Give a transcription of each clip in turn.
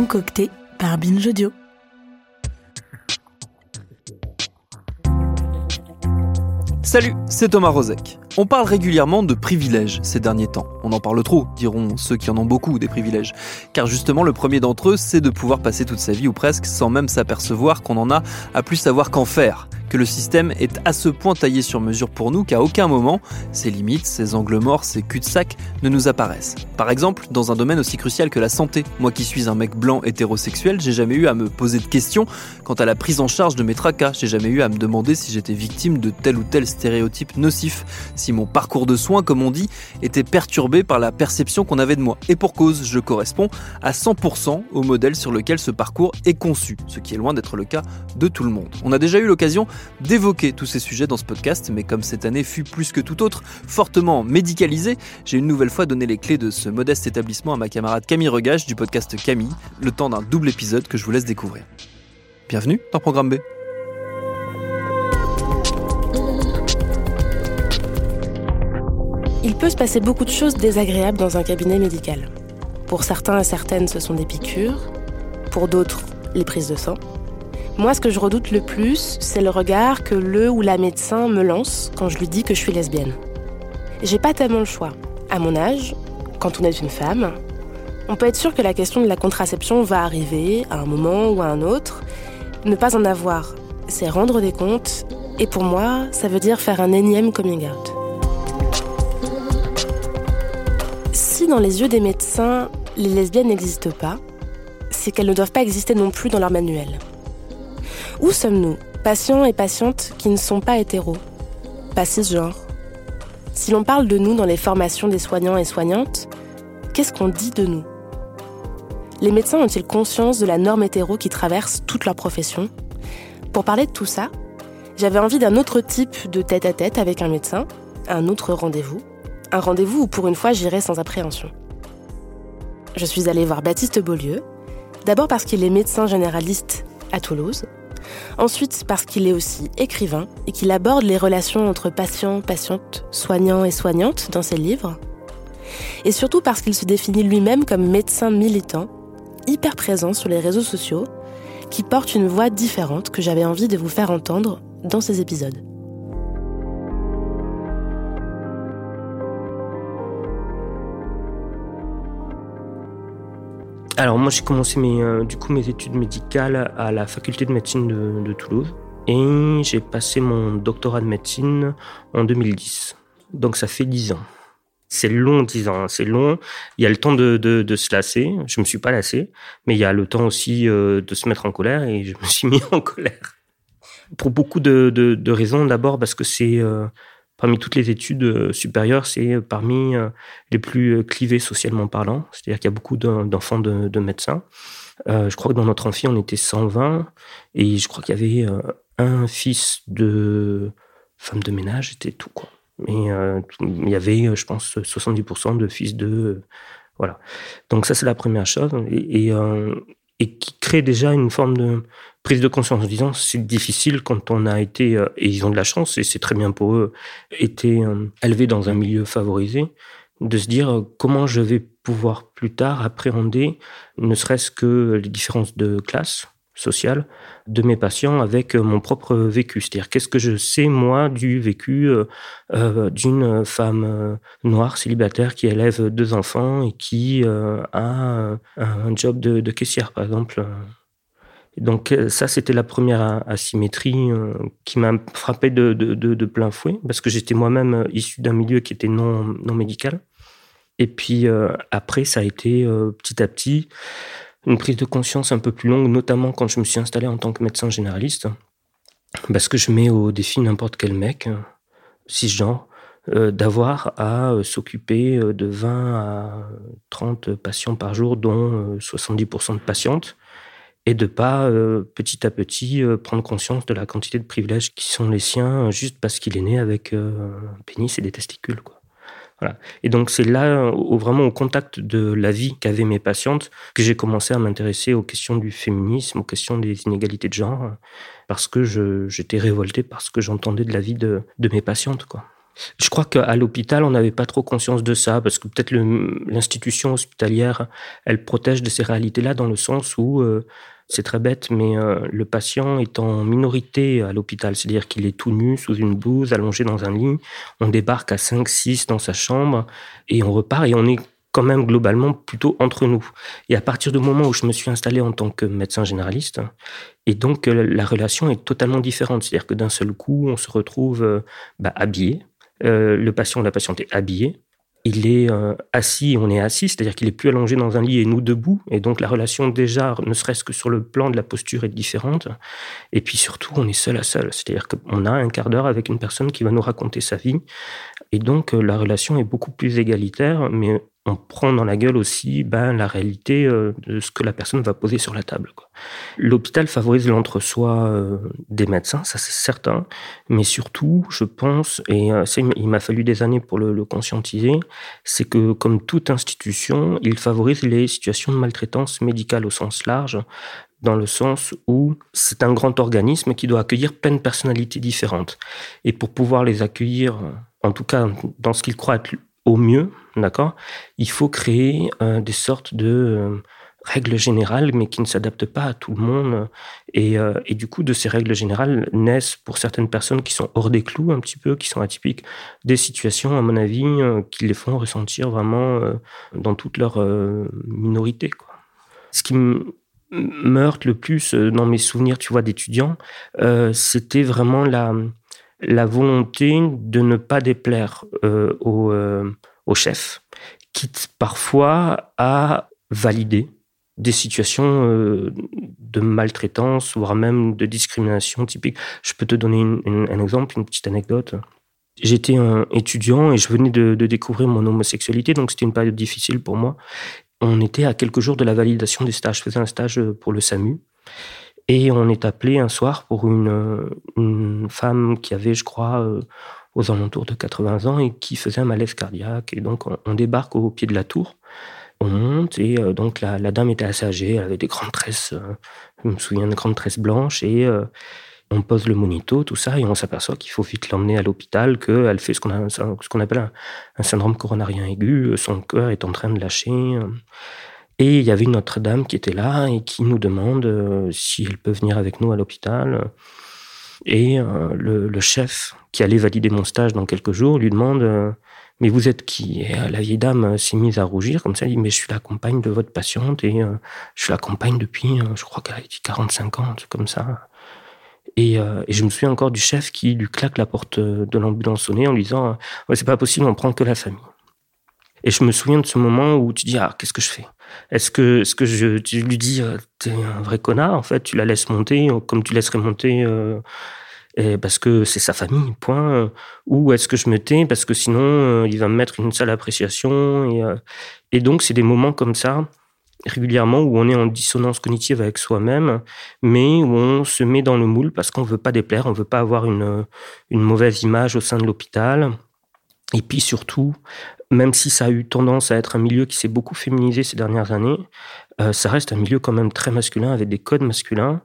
Concocté par Binge. Salut, c'est Thomas Rozek. On parle régulièrement de privilèges ces derniers temps. On en parle trop, diront ceux qui en ont beaucoup des privilèges. Car justement, le premier d'entre eux, c'est de pouvoir passer toute sa vie ou presque sans même s'apercevoir qu'on en a à plus savoir qu'en faire que le système est à ce point taillé sur mesure pour nous qu'à aucun moment, ses limites, ses angles morts, ses cul-de-sac ne nous apparaissent. Par exemple, dans un domaine aussi crucial que la santé, moi qui suis un mec blanc hétérosexuel, j'ai jamais eu à me poser de questions quant à la prise en charge de mes tracas, j'ai jamais eu à me demander si j'étais victime de tel ou tel stéréotype nocif, si mon parcours de soins, comme on dit, était perturbé par la perception qu'on avait de moi. Et pour cause, je corresponds à 100% au modèle sur lequel ce parcours est conçu, ce qui est loin d'être le cas de tout le monde. On a déjà eu l'occasion d'évoquer tous ces sujets dans ce podcast, mais comme cette année fut plus que tout autre fortement médicalisée, j'ai une nouvelle fois donné les clés de ce modeste établissement à ma camarade Camille Regage du podcast Camille, le temps d'un double épisode que je vous laisse découvrir. Bienvenue dans Programme B. Il peut se passer beaucoup de choses désagréables dans un cabinet médical. Pour certains et certaines, ce sont des piqûres, pour d'autres, les prises de sang. Moi, ce que je redoute le plus, c'est le regard que le ou la médecin me lance quand je lui dis que je suis lesbienne. J'ai pas tellement le choix. À mon âge, quand on est une femme, on peut être sûr que la question de la contraception va arriver à un moment ou à un autre. Ne pas en avoir, c'est rendre des comptes, et pour moi, ça veut dire faire un énième coming out. Dans les yeux des médecins, les lesbiennes n'existent pas, c'est qu'elles ne doivent pas exister non plus dans leur manuel. Où sommes-nous, patients et patientes qui ne sont pas hétéros, pas cisgenres. Si l'on parle de nous dans les formations des soignants et soignantes, qu'est-ce qu'on dit de nous? Les médecins ont-ils conscience de la norme hétéro qui traverse toute leur profession? Pour parler de tout ça, j'avais envie d'un autre type de tête-à-tête avec un médecin, un autre rendez-vous, un rendez-vous où pour une fois j'irai sans appréhension. Je suis allée voir Baptiste Beaulieu, d'abord parce qu'il est médecin généraliste à Toulouse, Ensuite, parce qu'il est aussi écrivain et qu'il aborde les relations entre patients, patientes, soignants et soignantes dans ses livres. Et surtout parce qu'il se définit lui-même comme médecin militant, hyper présent sur les réseaux sociaux, qui porte une voix différente que j'avais envie de vous faire entendre dans ces épisodes. Alors moi j'ai commencé mes, euh, du coup mes études médicales à la faculté de médecine de, Toulouse et j'ai passé mon doctorat de médecine en 2010. Donc ça fait 10 ans. C'est long 10 ans, hein, c'est long. Il y a le temps de, de, se lasser, je me suis pas lassé, mais il y a le temps aussi euh, de se mettre en colère et je me suis mis en colère. Pour beaucoup de, de raisons, d'abord parce que c'est... Euh, parmi toutes les études euh, supérieures, c'est euh, parmi euh, les plus clivées socialement parlant. C'est-à-dire qu'il y a beaucoup d'enfants de, médecins. je crois que dans notre amphi, on était 120 et je crois qu'il y avait un fils de femme de ménage, c'était tout quoi. Mais il y avait, je pense, 70% de fils de voilà. Donc ça c'est la première chose et, qui crée déjà une forme de prise de conscience en disant c'est difficile quand on a été, euh, et ils ont de la chance, et c'est très bien pour eux, été euh, élevés dans un milieu favorisé, de se dire euh, comment je vais pouvoir plus tard appréhender ne serait-ce que les différences de classe sociale de mes patients avec mon propre vécu. C'est-à-dire qu'est-ce que je sais moi du vécu d'une femme noire célibataire qui élève deux enfants et qui a un job de, de caissière par exemple donc euh, ça, c'était la première asymétrie euh, qui m'a frappé de, plein fouet, parce que j'étais moi-même euh, issu d'un milieu qui était non, non médical. Et puis après, ça a été petit à petit une prise de conscience un peu plus longue, notamment quand je me suis installé en tant que médecin généraliste, parce que je mets au défi n'importe quel mec, cisgenre, d'avoir à s'occuper de 20 à 30 patients par jour, dont 70% de patientes, et de pas petit à petit prendre conscience de la quantité de privilèges qui sont les siens juste parce qu'il est né avec un pénis et des testicules. Quoi. Et donc c'est là, vraiment au contact de la vie qu'avaient mes patientes, que j'ai commencé à m'intéresser aux questions du féminisme, aux questions des inégalités de genre, parce que j'étais révolté par ce que j'entendais de la vie de, mes patientes. Quoi. Je crois qu'à l'hôpital, on n'avait pas trop conscience de ça, parce que peut-être l'institution hospitalière, elle protège de ces réalités-là dans le sens où euh, c'est très bête, mais euh, le patient est en minorité à l'hôpital, c'est-à-dire qu'il est tout nu, sous une blouse, allongé dans un lit. On débarque à 5-6 dans sa chambre et on repart et on est quand même globalement plutôt entre nous. Et à partir du moment où je me suis installé en tant que médecin généraliste, et donc euh, la relation est totalement différente. C'est-à-dire que d'un seul coup, on se retrouve bah, habillé. Le patient la patiente est habillé il est euh, assis, on est assis, c'est-à-dire qu'il est plus allongé dans un lit et nous debout, et donc la relation déjà, ne serait-ce que sur le plan de la posture, est différente. Et puis surtout, on est seul à seul, c'est-à-dire qu'on a un quart d'heure avec une personne qui va nous raconter sa vie, et donc euh, la relation est beaucoup plus égalitaire, mais on prend dans la gueule aussi ben, la réalité euh, de ce que la personne va poser sur la table. L'hôpital favorise l'entre-soi euh, des médecins, ça c'est certain, mais surtout, je pense, et euh, il m'a fallu des années pour le, conscientiser, c'est que comme toute institution, il favorise les situations de maltraitance médicale au sens large, dans le sens où c'est un grand organisme qui doit accueillir plein de personnalités différentes. Et pour pouvoir les accueillir, en tout cas dans ce qu'il croit être au mieux, d'accord? Il faut créer euh, des sortes de euh, règles générales, mais qui ne s'adaptent pas à tout le monde. Et, euh, et, du coup, de ces règles générales naissent pour certaines personnes qui sont hors des clous un petit peu, qui sont atypiques, des situations, à mon avis, qui les font ressentir vraiment dans toute leur minorité. Quoi. Ce qui me meurt le plus dans mes souvenirs, tu vois, d'étudiants, c'était vraiment la la volonté de ne pas déplaire euh, euh, au, chef, quitte parfois à valider des situations euh, de maltraitance, voire même de discrimination typique. Je peux te donner un exemple, une petite anecdote. J'étais un étudiant et je venais de, de découvrir mon homosexualité, donc c'était une période difficile pour moi. On était à quelques jours de la validation des stages. Je faisais un stage pour le SAMU. Et on est appelé un soir pour une, femme qui avait, je crois, euh, aux alentours de 80 ans et qui faisait un malaise cardiaque. Et donc, on, débarque au pied de la tour. On monte et euh, donc la, dame était assez âgée, elle avait des grandes tresses, euh, je me souviens de grandes tresses blanches et on pose le monito, tout ça, et on s'aperçoit qu'il faut vite l'emmener à l'hôpital, qu'elle fait ce qu'on, ce qu'on appelle un, un, syndrome coronarien aigu, son cœur est en train de lâcher. Et il y avait une autre dame qui était là et qui nous demande euh, si elle peut venir avec nous à l'hôpital. Et euh, le, chef, qui allait valider mon stage dans quelques jours, lui demande euh, Mais vous êtes qui? Et la vieille dame s'est mise à rougir, comme ça, elle dit Mais je suis la compagne de votre patiente et je suis la compagne depuis, je crois qu'elle a dit 45 ans, comme ça. Et, je me souviens encore du chef qui lui claque la porte de l'ambulance sonnée en lui disant C'est pas possible, on prend que la famille. Et je me souviens de ce moment où tu dis Ah, qu'est-ce que je fais? Est-ce que, ce que je, lui dis, euh, t'es un vrai connard, en fait, tu la laisses monter comme tu laisserais monter euh, parce que c'est sa famille, point. Ou est-ce que je me tais parce que sinon, euh, il va me mettre une sale appréciation. Et, et donc, c'est des moments comme ça, régulièrement, où on est en dissonance cognitive avec soi-même, mais où on se met dans le moule parce qu'on veut pas déplaire, on veut pas avoir une, une mauvaise image au sein de l'hôpital. Et puis surtout, même si ça a eu tendance à être un milieu qui s'est beaucoup féminisé ces dernières années, euh, ça reste un milieu quand même très masculin, avec des codes masculins,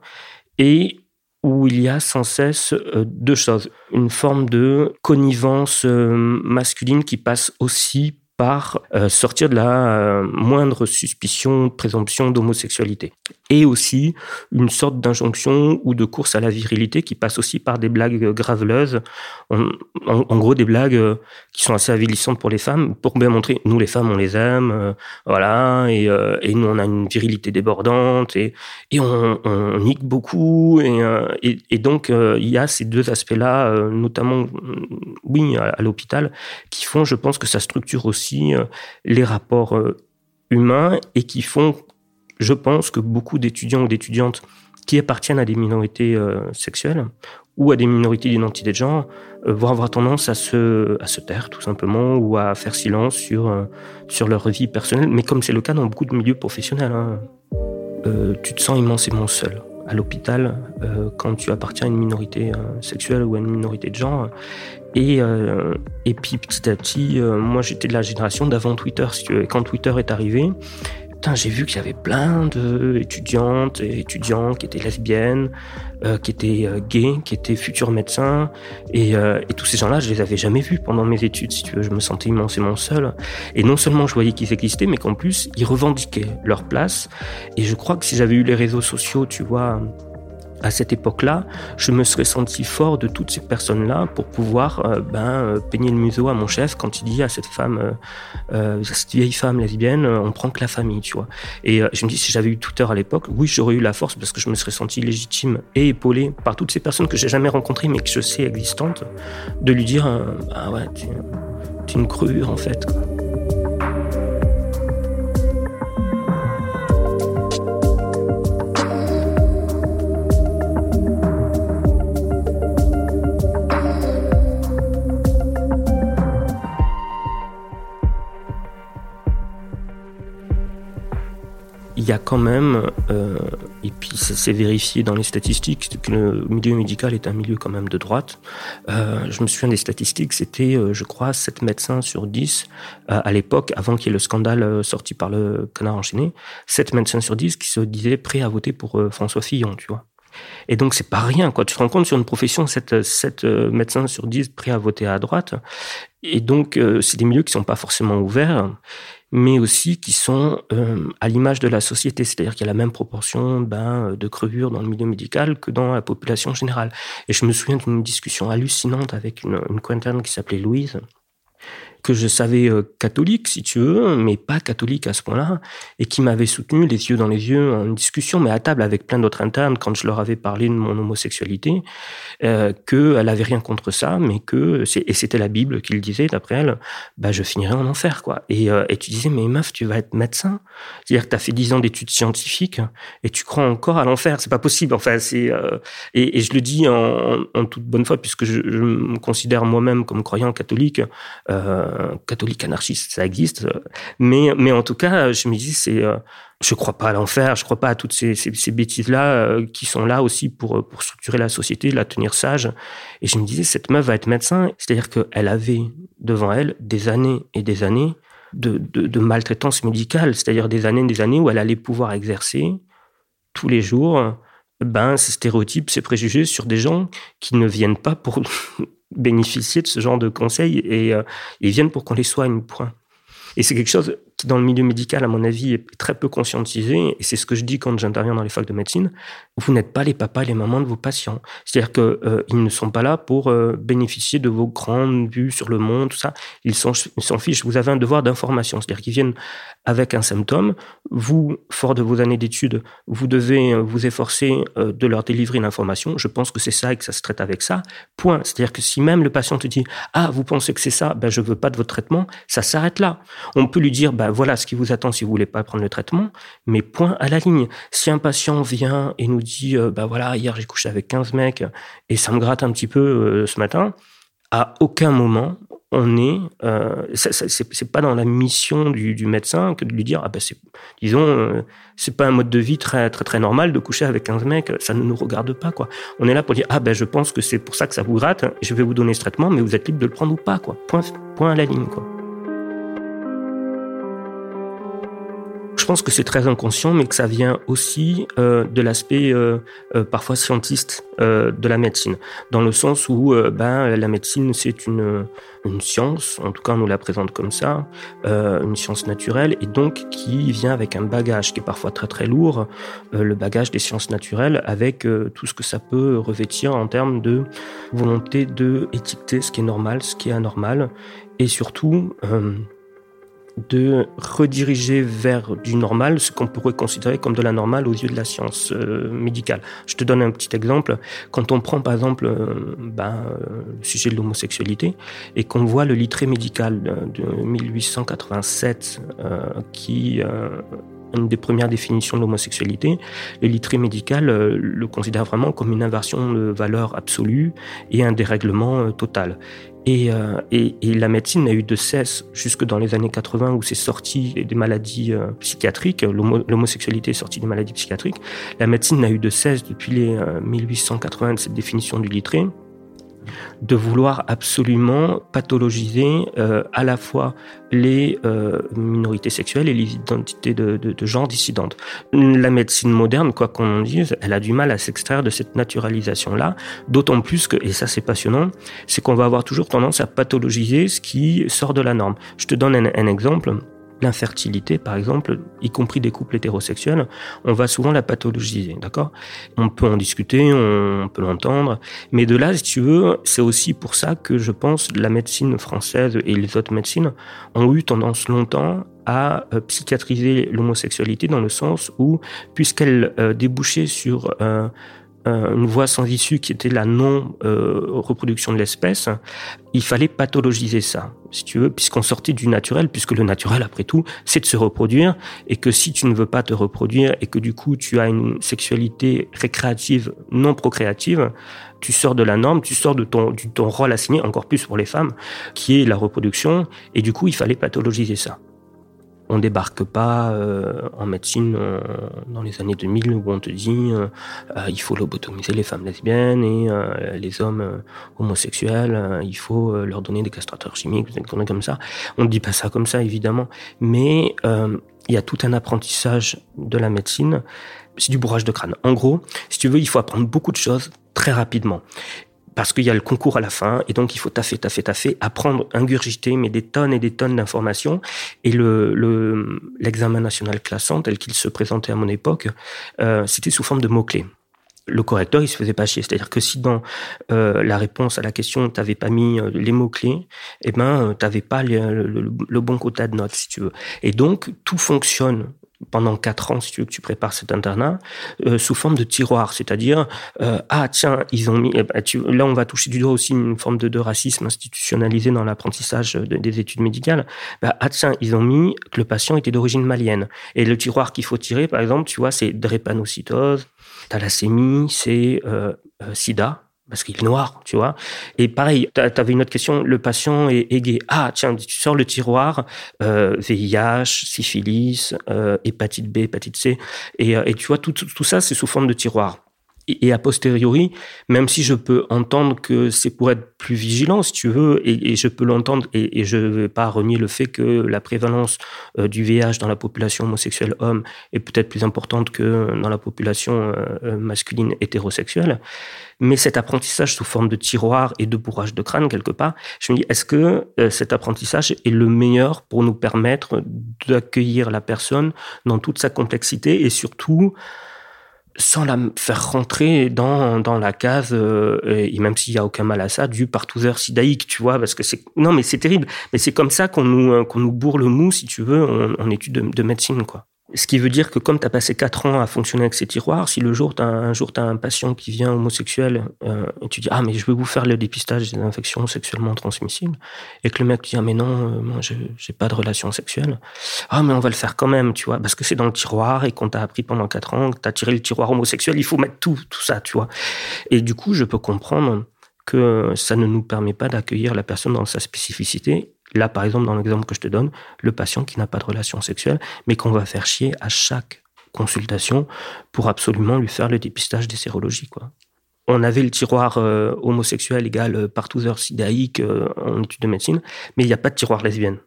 et où il y a sans cesse euh, deux choses. Une forme de connivence euh, masculine qui passe aussi par euh, sortir de la euh, moindre suspicion, présomption d'homosexualité. Et aussi une sorte d'injonction ou de course à la virilité qui passe aussi par des blagues graveleuses, en, gros des blagues euh, qui sont assez avilissantes pour les femmes, pour bien montrer, nous les femmes on les aime, voilà, et, nous on a une virilité débordante, et, on, on nique beaucoup, et, donc il y a ces deux aspects-là, notamment, oui, à l'hôpital, qui font, je pense que ça structure aussi euh, les rapports euh, humains et qui font, je pense, que beaucoup d'étudiants ou d'étudiantes qui appartiennent à des minorités euh, sexuelles ou à des minorités d'identité de genre vont avoir tendance à se, taire tout simplement ou à faire silence sur, leur vie personnelle. Mais comme c'est le cas dans beaucoup de milieux professionnels, hein, tu te sens immensément seul à l'hôpital quand tu appartiens à une minorité sexuelle ou à une minorité de genre. Et, et puis petit à petit, moi j'étais de la génération d'avant Twitter. Si tu quand Twitter est arrivé, j'ai vu qu'il y avait plein d'étudiantes et étudiants qui étaient lesbiennes, euh, qui étaient euh, gays, qui étaient futurs médecins. Et, euh, et tous ces gens-là, je les avais jamais vus pendant mes études, si tu veux. Je me sentais immensément seul. Et non seulement je voyais qu'ils existaient, mais qu'en plus, ils revendiquaient leur place. Et je crois que si j'avais eu les réseaux sociaux, tu vois, à cette époque-là, je me serais senti fort de toutes ces personnes-là pour pouvoir euh, ben, euh, peigner le museau à mon chef quand il dit à cette femme, euh, cette vieille femme lesbienne, on prend que la famille, tu vois. Et je me dis, si j'avais eu Twitter à l'époque, oui, j'aurais eu la force parce que je me serais senti légitime et épaulé par toutes ces personnes que j'ai jamais rencontrées mais que je sais existantes, de lui dire, ah ouais, tu, es une crure en fait. Y a quand même, euh, et puis c'est vérifié dans les statistiques, que le milieu médical est un milieu quand même de droite. Euh, je me souviens des statistiques, c'était, euh, je crois, 7 médecins sur 10 à l'époque, avant qu'il y ait le scandale sorti par le canard enchaîné, 7 médecins sur 10 qui se disaient prêts à voter pour François Fillon, tu vois. Et donc c'est pas rien, quoi. Tu te rends compte sur une profession, 7, 7 médecins sur 10 prêts à voter à droite. Et donc c'est des milieux qui sont pas forcément ouverts mais aussi qui sont euh, à l'image de la société, c'est-à-dire qu'il y a la même proportion ben, de crevures dans le milieu médical que dans la population générale. Et je me souviens d'une discussion hallucinante avec une, une qui s'appelait Louise, que je savais euh, catholique, si tu veux, mais pas catholique à ce point-là, et qui m'avait soutenu les yeux dans les yeux en discussion, mais à table avec plein d'autres internes quand je leur avais parlé de mon homosexualité, euh, qu'elle avait rien contre ça, mais que et c'était la Bible qui le disait d'après elle, bah je finirais en enfer quoi. Et, euh, tu disais mais meuf, tu vas être médecin, c'est-à-dire que tu as fait dix ans d'études scientifiques et tu crois encore à l'enfer, c'est pas possible. Enfin c'est et, je le dis en, toute bonne foi puisque je, me considère moi-même comme croyant catholique. Catholique anarchiste, ça existe. Mais, mais en tout cas, je me dis, c'est, euh, je crois pas à l'enfer, je crois pas à toutes ces, ces, bêtises-là euh, qui sont là aussi pour, pour structurer la société, la tenir sage. Et je me disais, cette meuf va être médecin. C'est-à-dire qu'elle avait devant elle des années et des années de, de, de maltraitance médicale, c'est-à-dire des années et des années où elle allait pouvoir exercer tous les jours ben, ces stéréotypes, ces préjugés sur des gens qui ne viennent pas pour bénéficier de ce genre de conseils et euh, ils viennent pour qu'on les soigne, point. Et c'est quelque chose qui, dans le milieu médical, à mon avis, est très peu conscientisé. Et c'est ce que je dis quand j'interviens dans les facs de médecine. Vous n'êtes pas les papas et les mamans de vos patients. C'est-à-dire qu'ils euh, ne sont pas là pour euh, bénéficier de vos grandes vues sur le monde, tout ça. Ils s'en fichent. Vous avez un devoir d'information. C'est-à-dire qu'ils viennent avec un symptôme. Vous, fort de vos années d'études, vous devez euh, vous efforcer de leur délivrer une information. Je pense que c'est ça et que ça se traite avec ça. Point. C'est-à-dire que si même le patient te dit Ah, vous pensez que c'est ça, ben, je veux pas de votre traitement, ça s'arrête là. On peut lui dire ben, voilà ce qui vous attend si vous voulez pas prendre le traitement, mais point à la ligne. Si un patient vient et nous dit, ben voilà, hier j'ai couché avec 15 mecs et ça me gratte un petit peu euh, ce matin, à aucun moment on est, euh, c'est pas dans la mission du, médecin que de lui dire, ah ben c'est, disons, euh, c'est pas un mode de vie très très très normal de coucher avec 15 mecs, ça ne nous regarde pas quoi. On est là pour dire, ah ben je pense que c'est pour ça que ça vous gratte, je vais vous donner ce traitement, mais vous êtes libre de le prendre ou pas quoi. Point, point à la ligne quoi. Je pense que c'est très inconscient, mais que ça vient aussi euh, de l'aspect euh, euh, parfois scientiste de la médecine, dans le sens où ben, la médecine c'est une, science, en tout cas on nous la présente comme ça, une science naturelle, et donc qui vient avec un bagage qui est parfois très très lourd, le bagage des sciences naturelles, avec tout ce que ça peut revêtir en termes de volonté de étiqueter ce qui est normal, ce qui est anormal, et surtout de rediriger vers du normal ce qu'on pourrait considérer comme de la normale aux yeux de la science euh, médicale. Je te donne un petit exemple. Quand on prend par exemple euh, ben, euh, le sujet de l'homosexualité et qu'on voit le littré médical de 1887 qui une des premières définitions de l'homosexualité, le littré médical euh, le considère vraiment comme une inversion de valeur absolue et un dérèglement euh, total. Et, et, et, la médecine n'a eu de cesse, jusque dans les années 80 où c'est sorti des maladies psychiatriques, l'homosexualité est sortie des maladies psychiatriques, la médecine n'a eu de cesse depuis les 1880 de cette définition du littré de vouloir absolument pathologiser euh, à la fois les euh, minorités sexuelles et les identités de, de, genre dissidentes. La médecine moderne, quoi qu'on en dise, elle a du mal à s'extraire de cette naturalisation-là, d'autant plus que, et ça c'est passionnant, c'est qu'on va avoir toujours tendance à pathologiser ce qui sort de la norme. Je te donne un exemple l'infertilité, par exemple, y compris des couples hétérosexuels, on va souvent la pathologiser, d'accord? On peut en discuter, on peut l'entendre, mais de là, si tu veux, c'est aussi pour ça que je pense la médecine française et les autres médecines ont eu tendance longtemps à euh, psychiatriser l'homosexualité dans le sens où, puisqu'elle euh, débouchait sur euh, une voie sans issue qui était la non-reproduction de l'espèce, il fallait pathologiser ça, si tu veux, puisqu'on sortait du naturel, puisque le naturel, après tout, c'est de se reproduire, et que si tu ne veux pas te reproduire, et que du coup tu as une sexualité récréative, non procréative, tu sors de la norme, tu sors de ton, de ton rôle assigné, encore plus pour les femmes, qui est la reproduction, et du coup il fallait pathologiser ça. On débarque pas euh, en médecine euh, dans les années 2000 où on te dit euh, il faut lobotomiser les femmes lesbiennes et les hommes homosexuels, il faut leur donner des castrateurs chimiques, des conneries comme ça. On ne dit pas ça comme ça évidemment, mais il y a tout un apprentissage de la médecine. C'est du bourrage de crâne. En gros, si tu veux, il faut apprendre beaucoup de choses très rapidement parce qu'il y a le concours à la fin, et donc il faut taffer, taffer, taffer, apprendre, ingurgiter, mais des tonnes et des tonnes d'informations. Et le l'examen national classant, tel qu'il se présentait à mon époque, euh, c'était sous forme de mots-clés. Le correcteur, il se faisait pas chier. C'est-à-dire que si dans euh, la réponse à la question, tu n'avais pas mis euh, les mots-clés, eh ben, tu n'avais pas le, le, bon quota de notes, si tu veux. Et donc, tout fonctionne pendant quatre ans, si tu veux que tu prépares cet internat, euh, sous forme de tiroir, c'est-à-dire euh, ah tiens ils ont mis, eh ben, tu, là on va toucher du doigt aussi une forme de, racisme institutionnalisé dans l'apprentissage des études médicales. Bah, ah tiens ils ont mis que le patient était d'origine malienne. Et le tiroir qu'il faut tirer par exemple, tu vois c'est drépanocytose, thalassémie, c'est euh, euh SIDA, parce qu'il est noir, tu vois. Et pareil, tu avais une autre question, le patient est, gay. Ah, tiens, tu sors le tiroir, euh, VIH, syphilis, euh, hépatite B, hépatite C. Et, euh, et tu vois, tout, tout ça, c'est sous forme de tiroir et a posteriori, même si je peux entendre que c'est pour être plus vigilant, si tu veux, et, je peux l'entendre, et, je ne vais pas renier le fait que la prévalence euh, du VIH dans la population homosexuelle homme est peut-être plus importante que dans la population euh, euh, masculine hétérosexuelle. Mais cet apprentissage sous forme de tiroir et de bourrage de crâne, quelque part, je me dis, est-ce que cet apprentissage est le meilleur pour nous permettre d'accueillir la personne dans toute sa complexité et surtout sans la faire rentrer dans, dans la case, euh, et même s'il y a aucun mal à ça, du partouzeur sidaïque, tu vois, parce que c'est non mais c'est terrible, mais c'est comme ça qu'on nous qu'on nous bourre le mou, si tu veux, en, en études de, de médecine, quoi. Ce qui veut dire que comme tu as passé quatre ans à fonctionner avec ces tiroirs, si le jour as, un jour tu as un patient qui vient homosexuel euh, et tu dis ah mais je veux vous faire le dépistage des infections sexuellement transmissibles et que le mec dit ah mais non euh, moi j'ai pas de relation sexuelle. Ah mais on va le faire quand même tu vois parce que c'est dans le tiroir et qu'on t'a appris pendant quatre ans que t'as tiré le tiroir homosexuel il faut mettre tout tout ça tu vois. Et du coup je peux comprendre que ça ne nous permet pas d'accueillir la personne dans sa spécificité Là, par exemple, dans l'exemple que je te donne, le patient qui n'a pas de relation sexuelle, mais qu'on va faire chier à chaque consultation pour absolument lui faire le dépistage des sérologies. On avait le tiroir euh, homosexuel égal euh, partouzeur sidaïque euh, en études de médecine, mais il n'y a pas de tiroir lesbienne.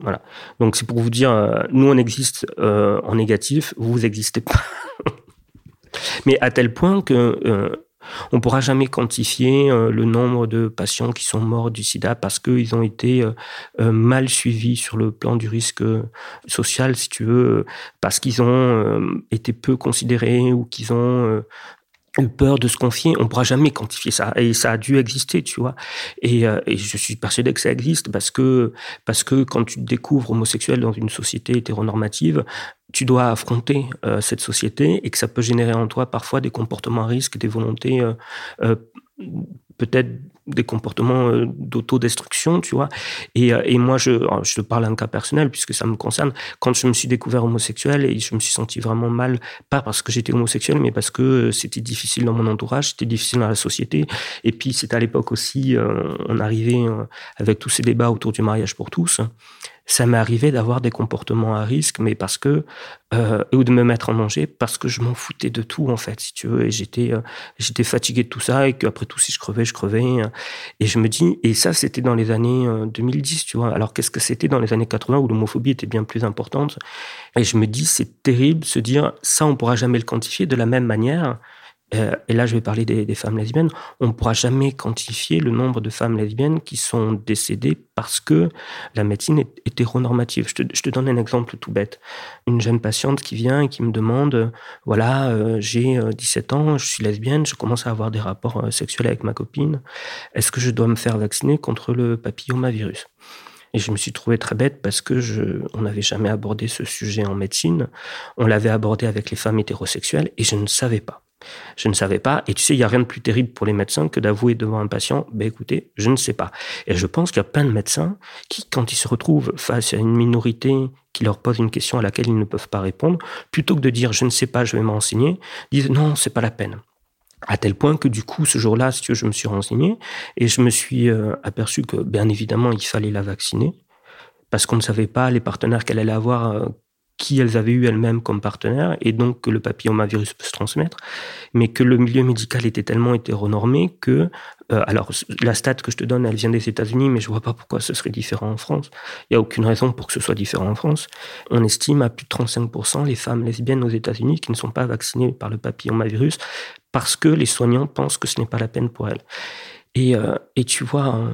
Voilà. Donc c'est pour vous dire, nous on existe en négatif, vous n'existez pas. mais à tel point que on ne pourra jamais quantifier euh, le nombre de patients qui sont morts du sida parce qu'ils ont été euh, euh, mal suivis sur le plan du risque social, si tu veux, parce qu'ils ont été peu considérés ou qu'ils ont eu peur de se confier, on pourra jamais quantifier ça et ça a dû exister, tu vois. Et, et, je suis persuadé que ça existe parce que parce que quand tu te découvres homosexuel dans une société hétéronormative, tu dois affronter euh, cette société et que ça peut générer en toi parfois des comportements à risque, des volontés euh, euh, peut-être des comportements euh, d'autodestruction, tu vois. Et, euh, et moi, je, je te parle d'un cas personnel puisque ça me concerne. Quand je me suis découvert homosexuel et je me suis senti vraiment mal, pas parce que j'étais homosexuel, mais parce que euh, c'était difficile dans mon entourage, c'était difficile dans la société. Et puis, c'était à l'époque aussi, on arrivait avec tous ces débats autour du mariage pour tous ça m'est arrivé d'avoir des comportements à risque, mais parce que euh, ou de me mettre en danger parce que je m'en foutais de tout en fait, si tu veux, et j'étais euh, j'étais fatigué de tout ça et qu'après tout si je crevais, je crevais. Euh, et je me dis et ça c'était dans les années 2010, tu vois. Alors qu'est-ce que c'était dans les années 80 où l'homophobie était bien plus importante? Et je me dis c'est terrible se dire ça on pourra jamais le quantifier de la même manière euh, et là, je vais parler des, femmes lesbiennes. On ne pourra jamais quantifier le nombre de femmes lesbiennes qui sont décédées parce que la médecine est hétéronormative. Je te, je te donne un exemple tout bête. Une jeune patiente qui vient et qui me demande, voilà, euh, j'ai 17 euh, ans, je suis lesbienne, je commence à avoir des rapports sexuels avec ma copine. Est-ce que je dois me faire vacciner contre le papillomavirus? Et je me suis trouvé très bête parce que je, on n'avait jamais abordé ce sujet en médecine. On l'avait abordé avec les femmes hétérosexuelles et je ne savais pas. Je ne savais pas. Et tu sais, il n'y a rien de plus terrible pour les médecins que d'avouer devant un patient, ben écoutez, je ne sais pas. Et je pense qu'il y a plein de médecins qui, quand ils se retrouvent face à une minorité qui leur pose une question à laquelle ils ne peuvent pas répondre, plutôt que de dire je ne sais pas, je vais m'enseigner, disent non, c'est pas la peine. À tel point que du coup, ce jour-là, si je me suis renseigné et je me suis euh, aperçu que, bien évidemment, il fallait la vacciner parce qu'on ne savait pas les partenaires qu'elle allait avoir, euh, qui elles avaient eu elles-mêmes comme partenaires, et donc que le papillomavirus peut se transmettre, mais que le milieu médical était tellement hétéronormé que, euh, alors la stat que je te donne, elle vient des États-Unis, mais je vois pas pourquoi ce serait différent en France. Il y a aucune raison pour que ce soit différent en France. On estime à plus de 35% les femmes lesbiennes aux États-Unis qui ne sont pas vaccinées par le papillomavirus parce que les soignants pensent que ce n'est pas la peine pour elles. Et, euh, et tu vois, euh,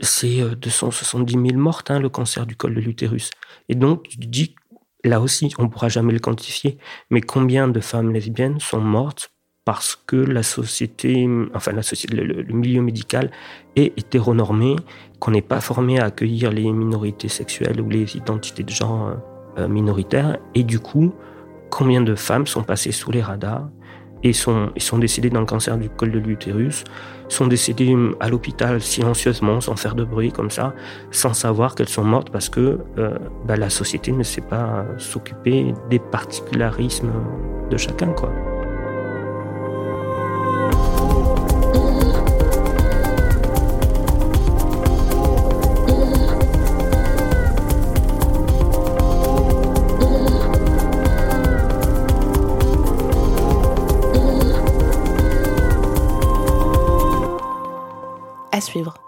c'est 270 000 mortes, hein, le cancer du col de l'utérus. Et donc, tu dis Là aussi, on ne pourra jamais le quantifier, mais combien de femmes lesbiennes sont mortes parce que la société, enfin société, le, milieu médical est hétéronormé, qu'on n'est pas formé à accueillir les minorités sexuelles ou les identités de genre euh, minoritaires, et du coup, combien de femmes sont passées sous les radars et sont, ils sont décédés d'un cancer du col de l'utérus, sont décédés à l'hôpital silencieusement, sans faire de bruit comme ça, sans savoir qu'elles sont mortes parce que euh, bah, la société ne sait pas s'occuper des particularismes de chacun. quoi. Suivre.